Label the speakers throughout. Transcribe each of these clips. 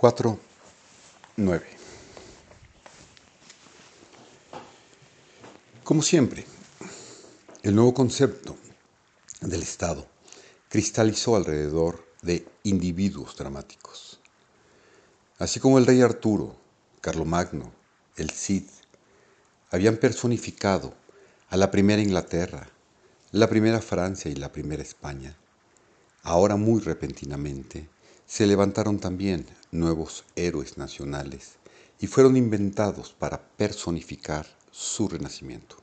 Speaker 1: 4.9 Como siempre, el nuevo concepto del Estado cristalizó alrededor de individuos dramáticos. Así como el rey Arturo, Carlomagno, el Cid, habían personificado a la primera Inglaterra, la primera Francia y la primera España, ahora muy repentinamente se levantaron también nuevos héroes nacionales y fueron inventados para personificar su renacimiento.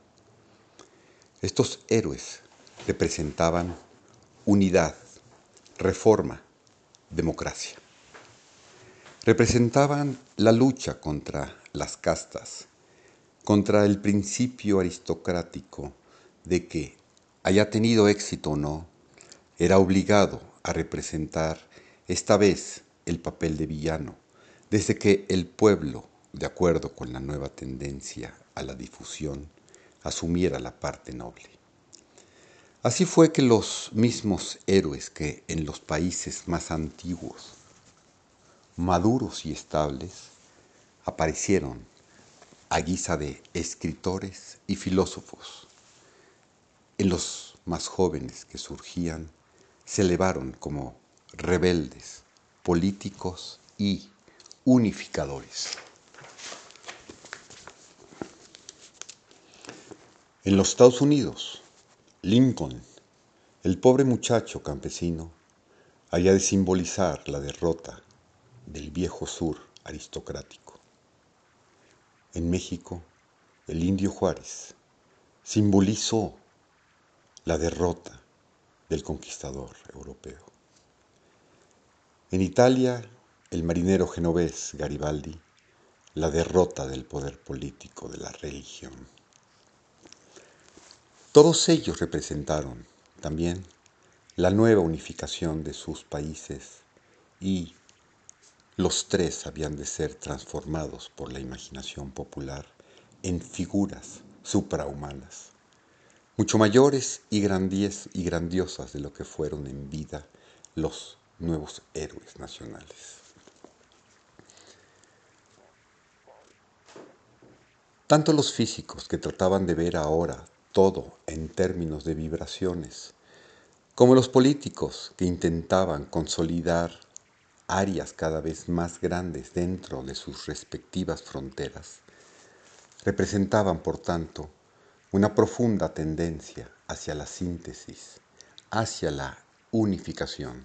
Speaker 1: Estos héroes representaban unidad, reforma, democracia. Representaban la lucha contra las castas, contra el principio aristocrático de que, haya tenido éxito o no, era obligado a representar esta vez el papel de villano, desde que el pueblo, de acuerdo con la nueva tendencia a la difusión, asumiera la parte noble. Así fue que los mismos héroes que en los países más antiguos, maduros y estables, aparecieron a guisa de escritores y filósofos, en los más jóvenes que surgían, se elevaron como rebeldes, políticos y unificadores. En los Estados Unidos, Lincoln, el pobre muchacho campesino, había de simbolizar la derrota del viejo sur aristocrático. En México, el indio Juárez simbolizó la derrota del conquistador europeo. En Italia, el marinero genovés Garibaldi, la derrota del poder político de la religión. Todos ellos representaron también la nueva unificación de sus países y los tres habían de ser transformados por la imaginación popular en figuras suprahumanas, mucho mayores y, grandiosas de lo que fueron en vida los nuevos héroes nacionales. Tanto los físicos que trataban de ver ahora todo en términos de vibraciones, como los políticos que intentaban consolidar áreas cada vez más grandes dentro de sus respectivas fronteras, representaban, por tanto, una profunda tendencia hacia la síntesis, hacia la unificación.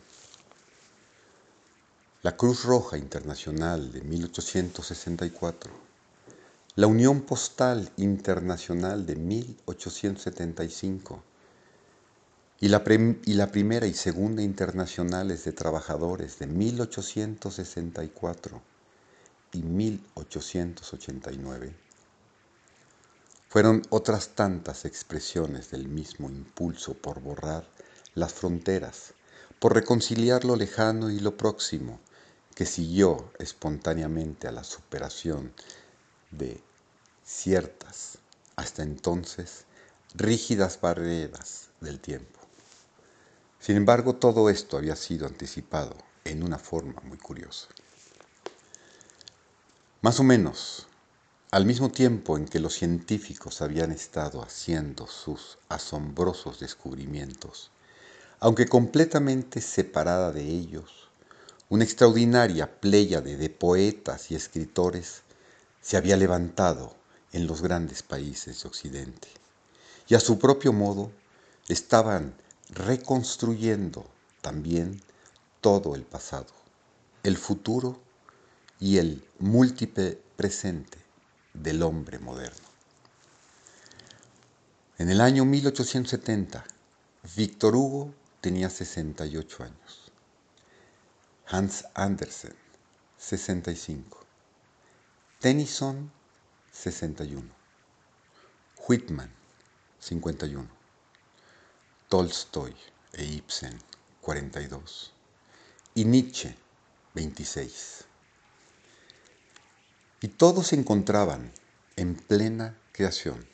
Speaker 1: La Cruz Roja Internacional de 1864, la Unión Postal Internacional de 1875 y la, Primera y Segunda Internacionales de Trabajadores de 1864 y 1889 fueron otras tantas expresiones del mismo impulso por borrar las fronteras, por reconciliar lo lejano y lo próximo, que siguió espontáneamente a la superación de ciertas, hasta entonces, rígidas barreras del tiempo. Sin embargo, todo esto había sido anticipado en una forma muy curiosa. Más o menos, al mismo tiempo en que los científicos habían estado haciendo sus asombrosos descubrimientos, aunque completamente separada de ellos, una extraordinaria pléyade de poetas y escritores se había levantado en los grandes países de Occidente y a su propio modo estaban reconstruyendo también todo el pasado, el futuro y el múltiple presente del hombre moderno. En el año 1870, Víctor Hugo tenía 68 años. Hans Andersen, 65. Tennyson, 61. Whitman, 51. Tolstoy e Ibsen, 42. Y Nietzsche, 26. Y todos se encontraban en plena creación.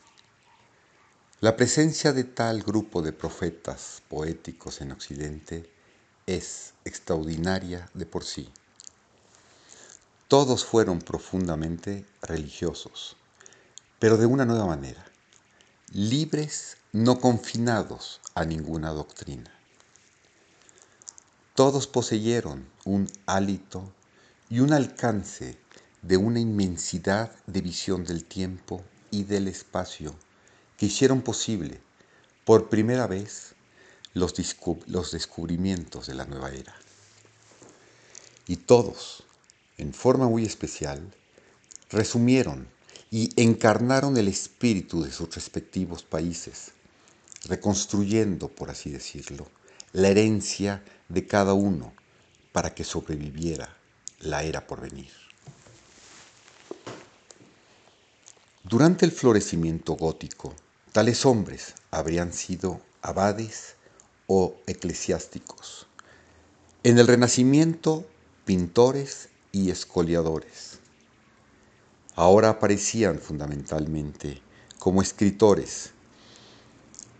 Speaker 1: La presencia de tal grupo de profetas poéticos en Occidente es extraordinaria de por sí. todos fueron profundamente religiosos, pero de una nueva manera, libres, no confinados a ninguna doctrina. Todos poseyeron un hálito y un alcance de una inmensidad de visión del tiempo y del espacio que hicieron posible por primera vez los, los descubrimientos de la nueva era. Y todos, en forma muy especial, resumieron y encarnaron el espíritu de sus respectivos países, reconstruyendo, por así decirlo, la herencia de cada uno para que sobreviviera la era por venir. Durante el florecimiento gótico, tales hombres habrían sido abades o eclesiásticos. En el Renacimiento, pintores y escoliadores. Ahora aparecían fundamentalmente como escritores,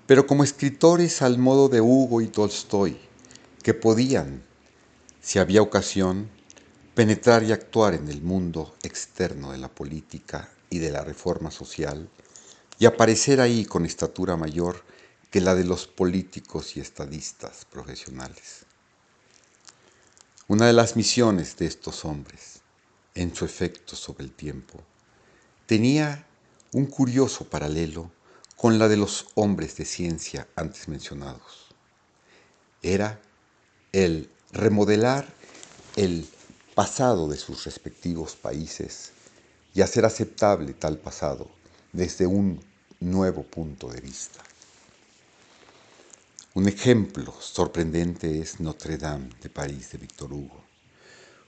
Speaker 1: pero como escritores al modo de Hugo y Tolstoy, que podían, si había ocasión, penetrar y actuar en el mundo externo de la política y de la reforma social, y aparecer ahí con estatura mayor que la de los políticos y estadistas profesionales. Una de las misiones de estos hombres, en su efecto sobre el tiempo, tenía un curioso paralelo con la de los hombres de ciencia antes mencionados. Era el remodelar el pasado de sus respectivos países y hacer aceptable tal pasado desde un nuevo punto de vista. Un ejemplo sorprendente es Notre Dame de París de Victor Hugo,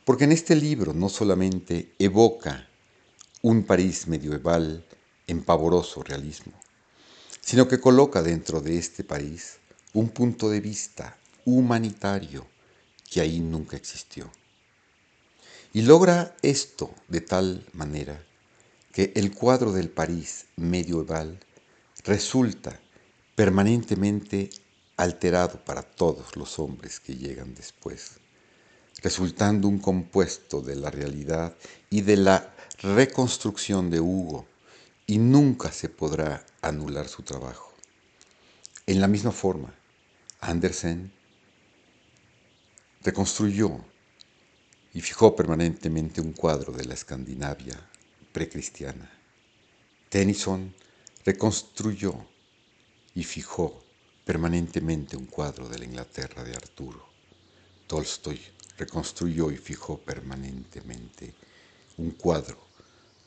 Speaker 1: porque en este libro no solamente evoca un París medieval en pavoroso realismo, sino que coloca dentro de este país un punto de vista humanitario que ahí nunca existió. Y logra esto de tal manera que el cuadro del París medieval resulta permanentemente alterado para todos los hombres que llegan después, resultando un compuesto de la realidad y de la reconstrucción de Hugo, y nunca se podrá anular su trabajo. En la misma forma, Andersen reconstruyó y fijó permanentemente un cuadro de la Escandinavia precristiana. Tennyson reconstruyó y fijó permanentemente un cuadro de la Inglaterra de Arturo. Tolstoy reconstruyó y fijó permanentemente un cuadro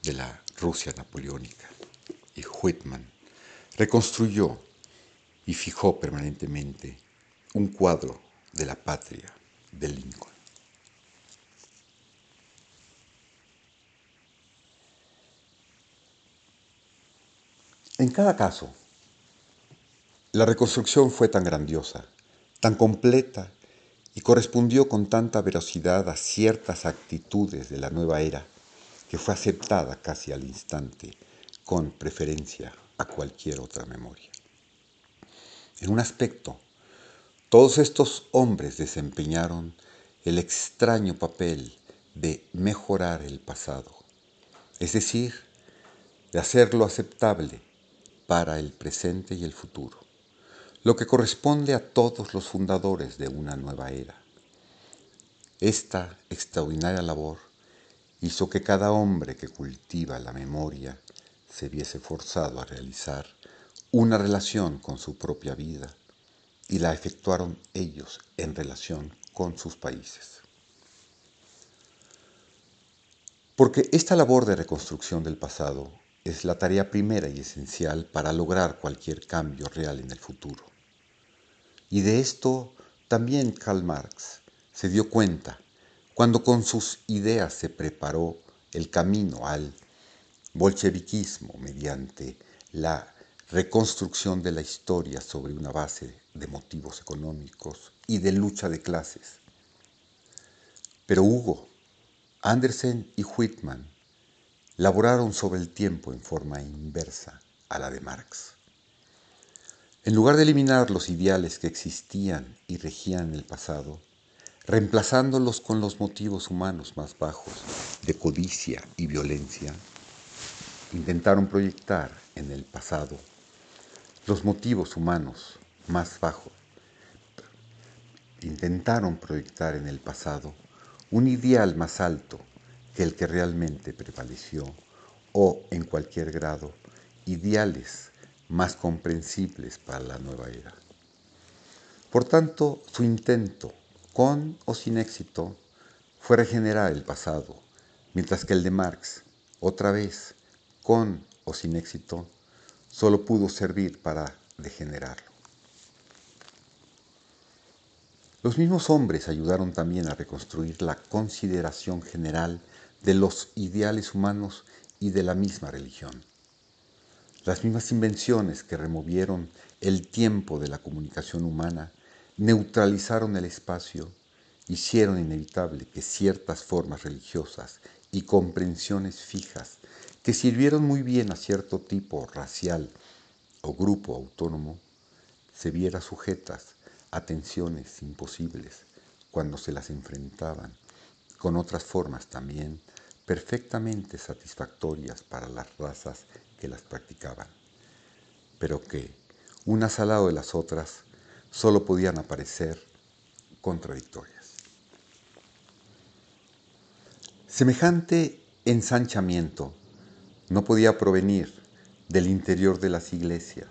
Speaker 1: de la Rusia napoleónica. Y Whitman reconstruyó y fijó permanentemente un cuadro de la patria de Lincoln. En cada caso, la reconstrucción fue tan grandiosa, tan completa y correspondió con tanta veracidad a ciertas actitudes de la nueva era que fue aceptada casi al instante con preferencia a cualquier otra memoria. En un aspecto, todos estos hombres desempeñaron el extraño papel de mejorar el pasado, es decir, de hacerlo aceptable para el presente y el futuro lo que corresponde a todos los fundadores de una nueva era. Esta extraordinaria labor hizo que cada hombre que cultiva la memoria se viese forzado a realizar una relación con su propia vida y la efectuaron ellos en relación con sus países. Porque esta labor de reconstrucción del pasado es la tarea primera y esencial para lograr cualquier cambio real en el futuro. Y de esto también Karl Marx se dio cuenta cuando con sus ideas se preparó el camino al bolcheviquismo mediante la reconstrucción de la historia sobre una base de motivos económicos y de lucha de clases. Pero Hugo, Andersen y Whitman laboraron sobre el tiempo en forma inversa a la de Marx. En lugar de eliminar los ideales que existían y regían el pasado, reemplazándolos con los motivos humanos más bajos de codicia y violencia, intentaron proyectar en el pasado los motivos humanos más bajos. Intentaron proyectar en el pasado un ideal más alto que el que realmente prevaleció o, en cualquier grado, ideales más comprensibles para la nueva era. Por tanto, su intento con o sin éxito, fue regenerar el pasado, mientras que el de Marx, otra vez, con o sin éxito, solo pudo servir para degenerarlo. Los mismos hombres ayudaron también a reconstruir la consideración general de los ideales humanos y de la misma religión. Las mismas invenciones que removieron el tiempo de la comunicación humana neutralizaron el espacio, hicieron inevitable que ciertas formas religiosas y comprensiones fijas que sirvieron muy bien a cierto tipo racial o grupo autónomo se viera sujetas a tensiones imposibles cuando se las enfrentaban con otras formas también perfectamente satisfactorias para las razas que las practicaban, pero que, unas al lado de las otras, solo podían aparecer contradictorias. Semejante ensanchamiento no podía provenir del interior de las iglesias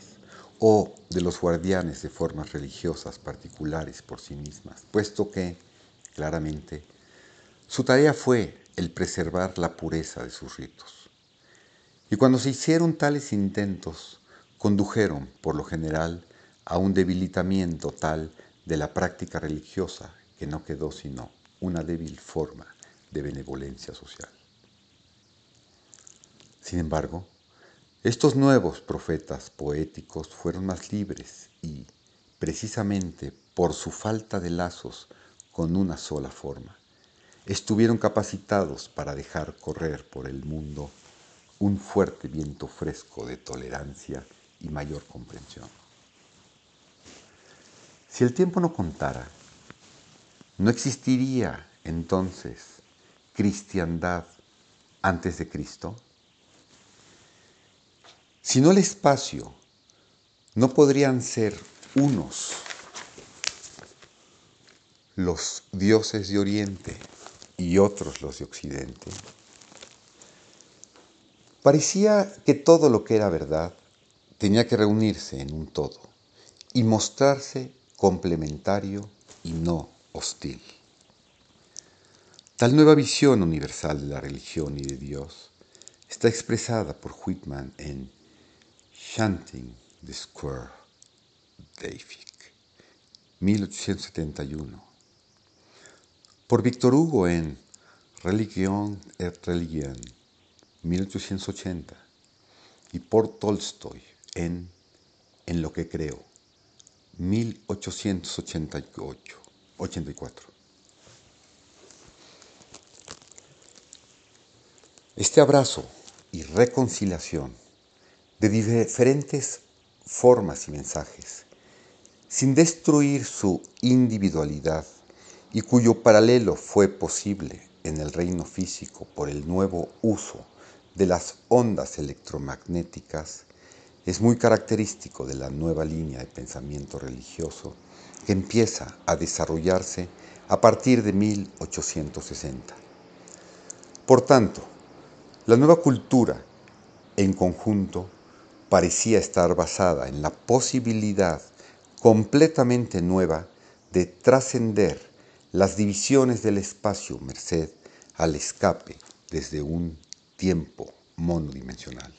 Speaker 1: o de los guardianes de formas religiosas particulares por sí mismas, puesto que, claramente, su tarea fue el preservar la pureza de sus ritos. Y cuando se hicieron tales intentos, condujeron, por lo general, a un debilitamiento tal de la práctica religiosa que no quedó sino una débil forma de benevolencia social. Sin embargo, estos nuevos profetas poéticos fueron más libres y, precisamente por su falta de lazos con una sola forma, estuvieron capacitados para dejar correr por el mundo un fuerte viento fresco de tolerancia y mayor comprensión. Si el tiempo no contara, no existiría entonces cristiandad antes de Cristo. Si no el espacio, no podrían ser unos los dioses de Oriente y otros los de Occidente. Parecía que todo lo que era verdad tenía que reunirse en un todo y mostrarse complementario y no hostil. Tal nueva visión universal de la religión y de Dios está expresada por Whitman en Chanting the Square, David, 1871, por Víctor Hugo en Religión et Religion, 1880, y por Tolstoy en En lo que creo, 1888, 84. Este abrazo y reconciliación de diferentes formas y mensajes, sin destruir su individualidad y cuyo paralelo fue posible en el reino físico por el nuevo uso de las ondas electromagnéticas, es muy característico de la nueva línea de pensamiento religioso que empieza a desarrollarse a partir de 1860. Por tanto, la nueva cultura en conjunto parecía estar basada en la posibilidad completamente nueva de trascender las divisiones del espacio merced al escape desde un tiempo monodimensional.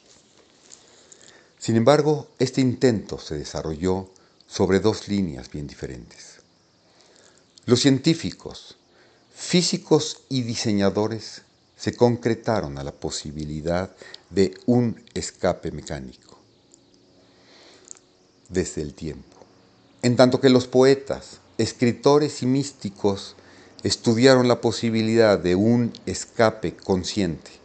Speaker 1: Sin embargo, este intento se desarrolló sobre dos líneas bien diferentes. Los científicos, físicos y diseñadores se concretaron a la posibilidad de un escape mecánico desde el tiempo, en tanto que los poetas, escritores y místicos estudiaron la posibilidad de un escape consciente.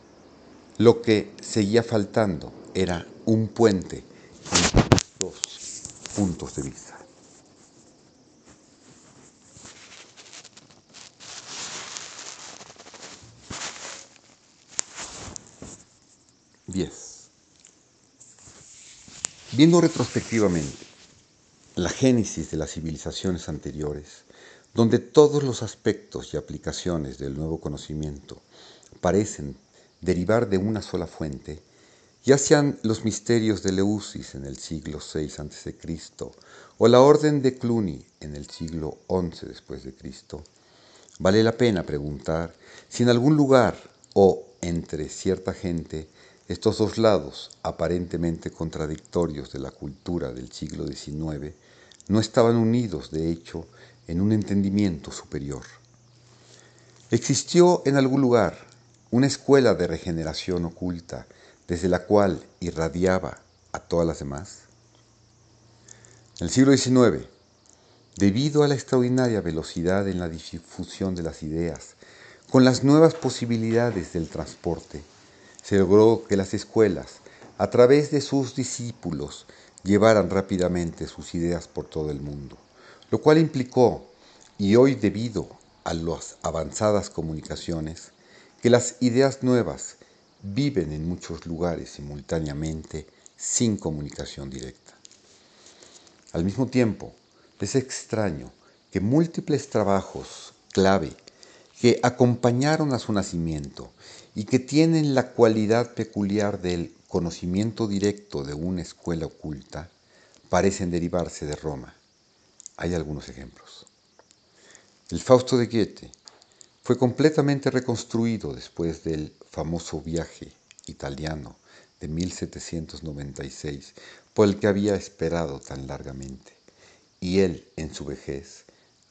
Speaker 1: Lo que seguía faltando era un puente entre dos puntos de vista. Diez. Viendo retrospectivamente la génesis de las civilizaciones anteriores, donde todos los aspectos y aplicaciones del nuevo conocimiento parecen derivar de una sola fuente, ya sean los misterios de Leusis en el siglo VI a.C. o la orden de Cluny en el siglo XI después de Cristo, vale la pena preguntar si en algún lugar o entre cierta gente estos dos lados aparentemente contradictorios de la cultura del siglo XIX no estaban unidos, de hecho, en un entendimiento superior. Existió en algún lugar una escuela de regeneración oculta desde la cual irradiaba a todas las demás. En el siglo XIX, debido a la extraordinaria velocidad en la difusión de las ideas, con las nuevas posibilidades del transporte, se logró que las escuelas, a través de sus discípulos, llevaran rápidamente sus ideas por todo el mundo, lo cual implicó, y hoy debido a las avanzadas comunicaciones, que las ideas nuevas viven en muchos lugares simultáneamente sin comunicación directa. Al mismo tiempo, es extraño que múltiples trabajos clave que acompañaron a su nacimiento y que tienen la cualidad peculiar del conocimiento directo de una escuela oculta, parecen derivarse de Roma. Hay algunos ejemplos. El Fausto de Goethe fue completamente reconstruido después del famoso viaje italiano de 1796 por el que había esperado tan largamente, y él, en su vejez,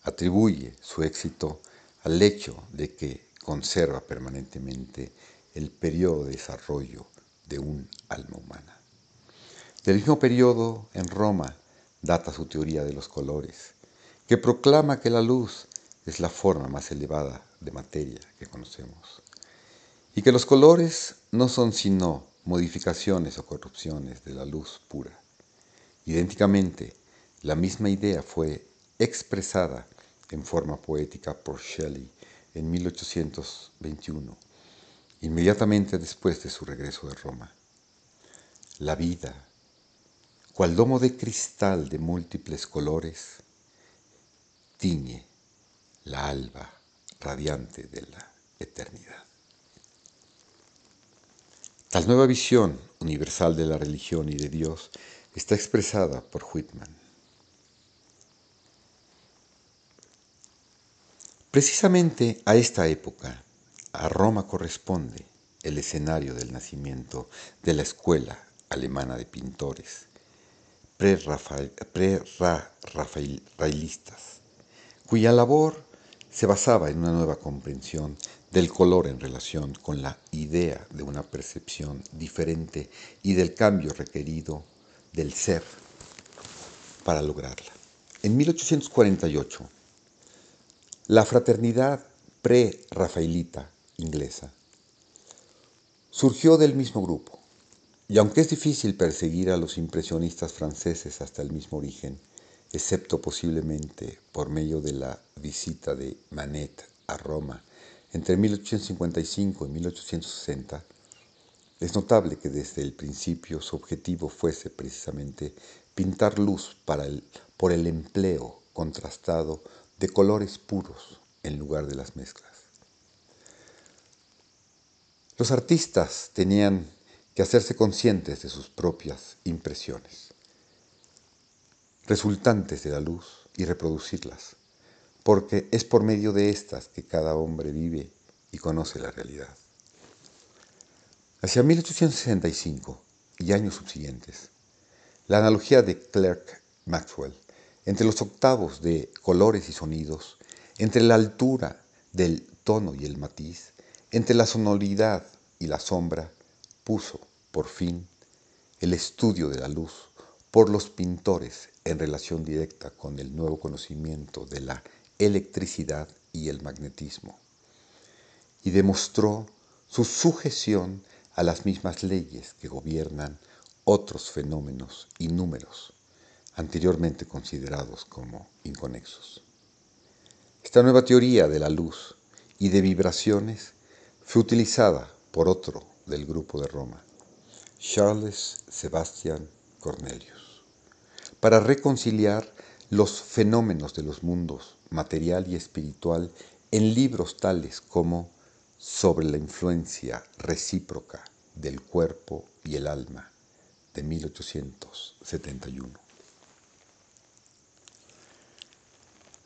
Speaker 1: atribuye su éxito al hecho de que conserva permanentemente el periodo de desarrollo de un alma humana. Del mismo periodo, en Roma, data su teoría de los colores, que proclama que la luz es la forma más elevada de materia que conocemos, y que los colores no son sino modificaciones o corrupciones de la luz pura. Idénticamente, la misma idea fue expresada en forma poética por Shelley en 1821 inmediatamente después de su regreso de Roma. La vida, cual domo de cristal de múltiples colores, tiñe la alba radiante de la eternidad. Tal nueva visión universal de la religión y de Dios está expresada por Whitman. Precisamente a esta época, a Roma corresponde el escenario del nacimiento de la escuela alemana de pintores pre-rafaelistas, cuya labor se basaba en una nueva comprensión del color en relación con la idea de una percepción diferente y del cambio requerido del ser para lograrla. En 1848, la fraternidad pre-rafaelita inglesa. Surgió del mismo grupo, y aunque es difícil perseguir a los impresionistas franceses hasta el mismo origen, excepto posiblemente por medio de la visita de Manet a Roma entre 1855 y 1860, es notable que desde el principio su objetivo fuese precisamente pintar luz para el, por el empleo contrastado de colores puros en lugar de las mezclas. Los artistas tenían que hacerse conscientes de sus propias impresiones, resultantes de la luz, y reproducirlas, porque es por medio de estas que cada hombre vive y conoce la realidad. Hacia 1865 y años subsiguientes, la analogía de Clerk Maxwell entre los octavos de colores y sonidos, entre la altura del tono y el matiz, entre la sonoridad y la sombra, puso, por fin, el estudio de la luz por los pintores en relación directa con el nuevo conocimiento de la electricidad y el magnetismo, y demostró su sujeción a las mismas leyes que gobiernan otros fenómenos y números anteriormente considerados como inconexos. Esta nueva teoría de la luz y de vibraciones fue utilizada por otro del grupo de Roma, Charles Sebastian Cornelius, para reconciliar los fenómenos de los mundos material y espiritual en libros tales como Sobre la influencia recíproca del cuerpo y el alma de 1871.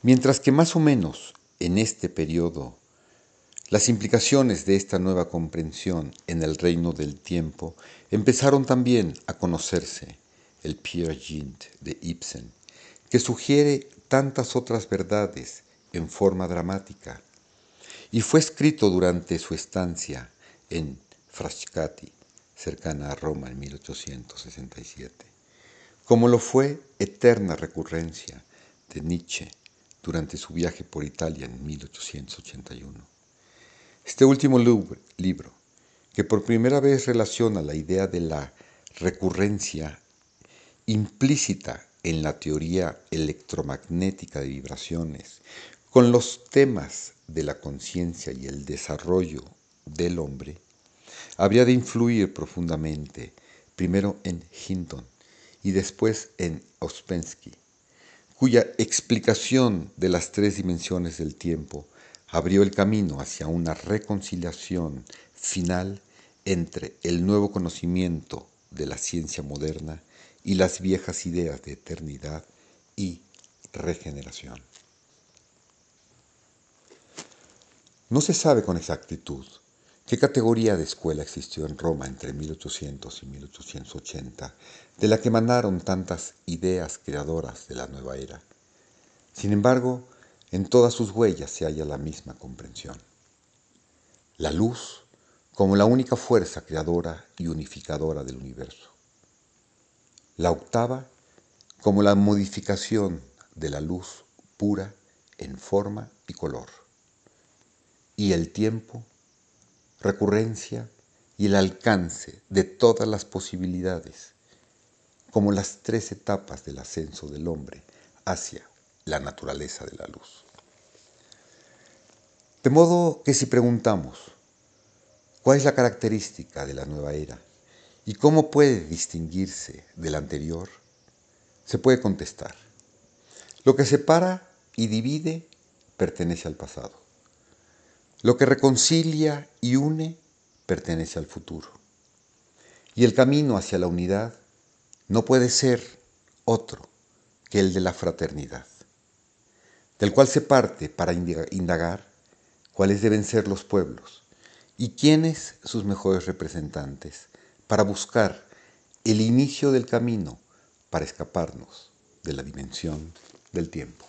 Speaker 1: Mientras que más o menos en este periodo las implicaciones de esta nueva comprensión en el reino del tiempo empezaron también a conocerse el Pierre Gint de Ibsen, que sugiere tantas otras verdades en forma dramática, y fue escrito durante su estancia en Frascati, cercana a Roma en 1867, como lo fue Eterna Recurrencia de Nietzsche durante su viaje por Italia en 1881. Este último libro, que por primera vez relaciona la idea de la recurrencia implícita en la teoría electromagnética de vibraciones con los temas de la conciencia y el desarrollo del hombre, habría de influir profundamente primero en Hinton y después en Ouspensky, cuya explicación de las tres dimensiones del tiempo abrió el camino hacia una reconciliación final entre el nuevo conocimiento de la ciencia moderna y las viejas ideas de eternidad y regeneración. No se sabe con exactitud qué categoría de escuela existió en Roma entre 1800 y 1880, de la que emanaron tantas ideas creadoras de la nueva era. Sin embargo, en todas sus huellas se halla la misma comprensión. La luz como la única fuerza creadora y unificadora del universo. La octava como la modificación de la luz pura en forma y color. Y el tiempo, recurrencia y el alcance de todas las posibilidades, como las tres etapas del ascenso del hombre hacia la naturaleza de la luz. De modo que si preguntamos, ¿cuál es la característica de la nueva era y cómo puede distinguirse de la anterior? Se puede contestar. Lo que separa y divide pertenece al pasado. Lo que reconcilia y une pertenece al futuro. Y el camino hacia la unidad no puede ser otro que el de la fraternidad del cual se parte para indagar cuáles deben ser los pueblos y quiénes sus mejores representantes para buscar el inicio del camino para escaparnos de la dimensión del tiempo.